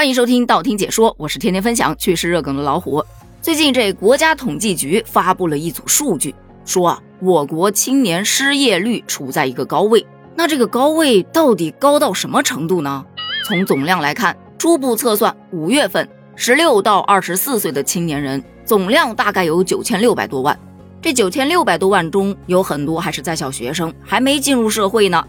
欢迎收听道听解说，我是天天分享趣事热梗的老虎。最近这国家统计局发布了一组数据，说啊，我国青年失业率处在一个高位。那这个高位到底高到什么程度呢？从总量来看，初步测算，五月份十六到二十四岁的青年人总量大概有九千六百多万。这九千六百多万中有很多还是在校学生，还没进入社会呢。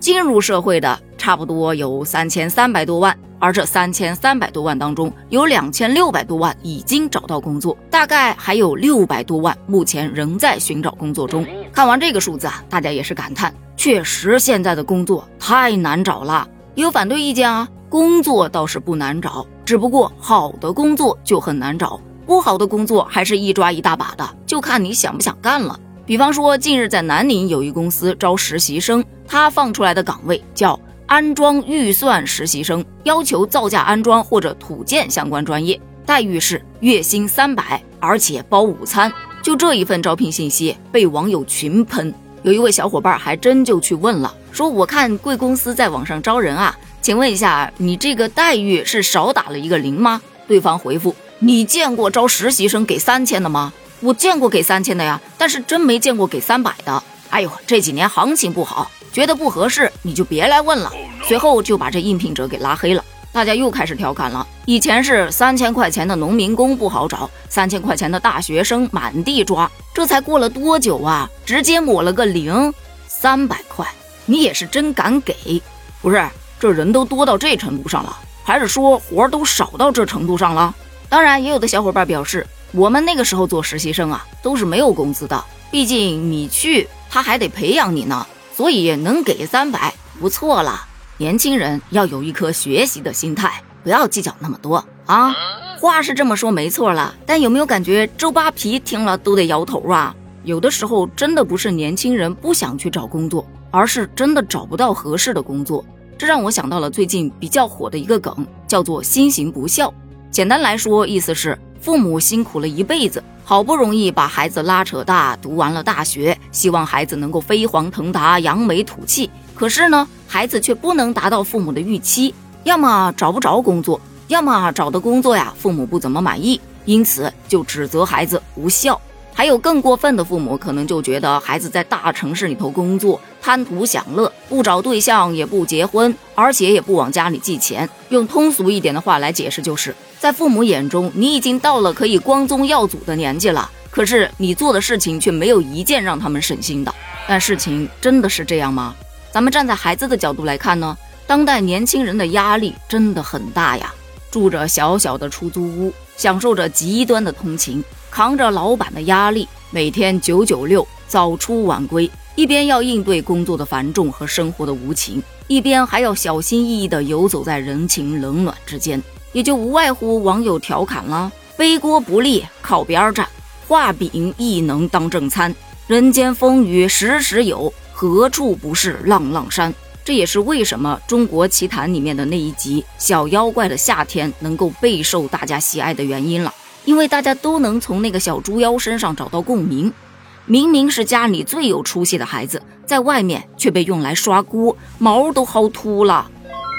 进入社会的差不多有三千三百多万，而这三千三百多万当中，有两千六百多万已经找到工作，大概还有六百多万目前仍在寻找工作中。看完这个数字啊，大家也是感叹，确实现在的工作太难找了。有反对意见啊，工作倒是不难找，只不过好的工作就很难找，不好的工作还是一抓一大把的，就看你想不想干了。比方说，近日在南宁有一公司招实习生，他放出来的岗位叫安装预算实习生，要求造价安装或者土建相关专业，待遇是月薪三百，而且包午餐。就这一份招聘信息被网友群喷，有一位小伙伴还真就去问了，说我看贵公司在网上招人啊，请问一下，你这个待遇是少打了一个零吗？对方回复：你见过招实习生给三千的吗？我见过给三千的呀，但是真没见过给三百的。哎呦，这几年行情不好，觉得不合适你就别来问了。随后就把这应聘者给拉黑了。大家又开始调侃了，以前是三千块钱的农民工不好找，三千块钱的大学生满地抓，这才过了多久啊，直接抹了个零，三百块，你也是真敢给？不是，这人都多到这程度上了，还是说活都少到这程度上了？当然，也有的小伙伴表示。我们那个时候做实习生啊，都是没有工资的，毕竟你去他还得培养你呢，所以能给三百不错了。年轻人要有一颗学习的心态，不要计较那么多啊。话是这么说没错了，但有没有感觉周扒皮听了都得摇头啊？有的时候真的不是年轻人不想去找工作，而是真的找不到合适的工作。这让我想到了最近比较火的一个梗，叫做“新型不孝”。简单来说，意思是。父母辛苦了一辈子，好不容易把孩子拉扯大，读完了大学，希望孩子能够飞黄腾达、扬眉吐气。可是呢，孩子却不能达到父母的预期，要么找不着工作，要么找的工作呀，父母不怎么满意，因此就指责孩子无效。还有更过分的父母，可能就觉得孩子在大城市里头工作，贪图享乐，不找对象，也不结婚，而且也不往家里寄钱。用通俗一点的话来解释，就是在父母眼中，你已经到了可以光宗耀祖的年纪了，可是你做的事情却没有一件让他们省心的。但事情真的是这样吗？咱们站在孩子的角度来看呢，当代年轻人的压力真的很大呀，住着小小的出租屋，享受着极端的通勤。扛着老板的压力，每天九九六，早出晚归，一边要应对工作的繁重和生活的无情，一边还要小心翼翼地游走在人情冷暖之间，也就无外乎网友调侃了：背锅不利，靠边站；画饼亦能当正餐。人间风雨时时有，何处不是浪浪山？这也是为什么《中国奇谭》里面的那一集《小妖怪的夏天》能够备受大家喜爱的原因了。因为大家都能从那个小猪妖身上找到共鸣，明明是家里最有出息的孩子，在外面却被用来刷锅，毛都薅秃了。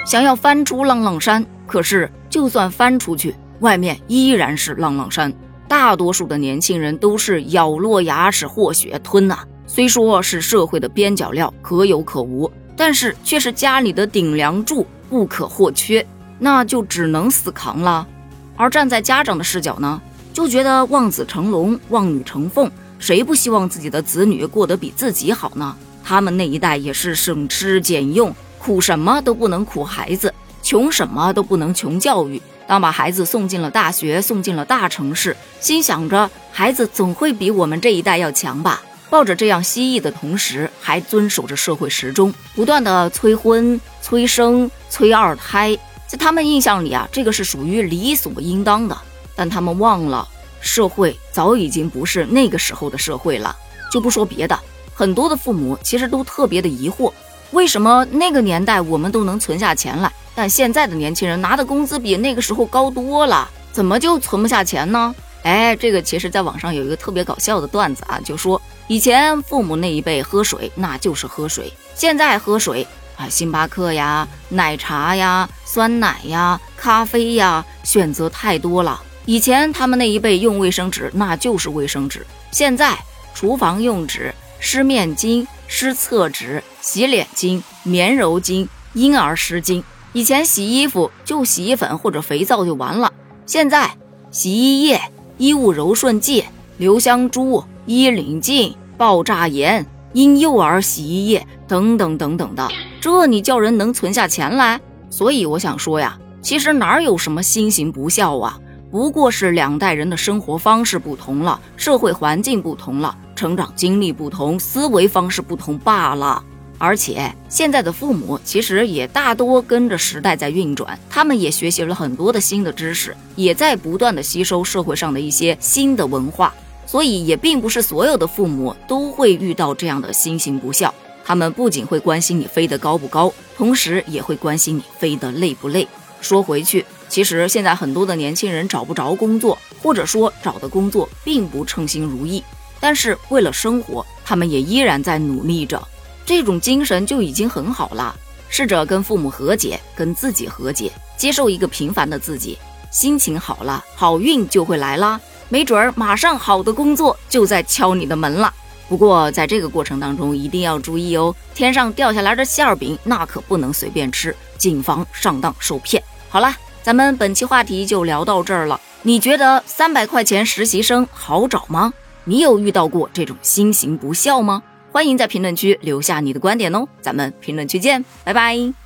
想要翻出浪浪山，可是就算翻出去，外面依然是浪浪山。大多数的年轻人都是咬落牙齿或血吞呐。虽说是社会的边角料，可有可无，但是却是家里的顶梁柱，不可或缺，那就只能死扛了。而站在家长的视角呢，就觉得望子成龙、望女成凤，谁不希望自己的子女过得比自己好呢？他们那一代也是省吃俭用，苦什么都不能苦孩子，穷什么都不能穷教育。当把孩子送进了大学，送进了大城市，心想着孩子总会比我们这一代要强吧，抱着这样希冀的同时，还遵守着社会时钟，不断的催婚、催生、催二胎。他们印象里啊，这个是属于理所应当的，但他们忘了，社会早已经不是那个时候的社会了。就不说别的，很多的父母其实都特别的疑惑，为什么那个年代我们都能存下钱来，但现在的年轻人拿的工资比那个时候高多了，怎么就存不下钱呢？哎，这个其实在网上有一个特别搞笑的段子啊，就说以前父母那一辈喝水那就是喝水，现在喝水。啊，星巴克呀、奶茶呀、酸奶呀、咖啡呀，选择太多了。以前他们那一辈用卫生纸，那就是卫生纸。现在厨房用纸、湿面巾、湿厕纸、洗脸巾、棉柔巾、婴儿湿巾。以前洗衣服就洗衣粉或者肥皂就完了，现在洗衣液、衣物柔顺剂、留香珠、衣领净、爆炸盐、婴幼儿洗衣液等等等等的。这你叫人能存下钱来？所以我想说呀，其实哪有什么新型不孝啊，不过是两代人的生活方式不同了，社会环境不同了，成长经历不同，思维方式不同罢了。而且现在的父母其实也大多跟着时代在运转，他们也学习了很多的新的知识，也在不断的吸收社会上的一些新的文化，所以也并不是所有的父母都会遇到这样的新型不孝。他们不仅会关心你飞得高不高，同时也会关心你飞得累不累。说回去，其实现在很多的年轻人找不着工作，或者说找的工作并不称心如意，但是为了生活，他们也依然在努力着。这种精神就已经很好了。试着跟父母和解，跟自己和解，接受一个平凡的自己，心情好了，好运就会来啦。没准儿马上好的工作就在敲你的门了。不过，在这个过程当中一定要注意哦，天上掉下来的馅儿饼那可不能随便吃，谨防上当受骗。好了，咱们本期话题就聊到这儿了。你觉得三百块钱实习生好找吗？你有遇到过这种新型不孝吗？欢迎在评论区留下你的观点哦，咱们评论区见，拜拜。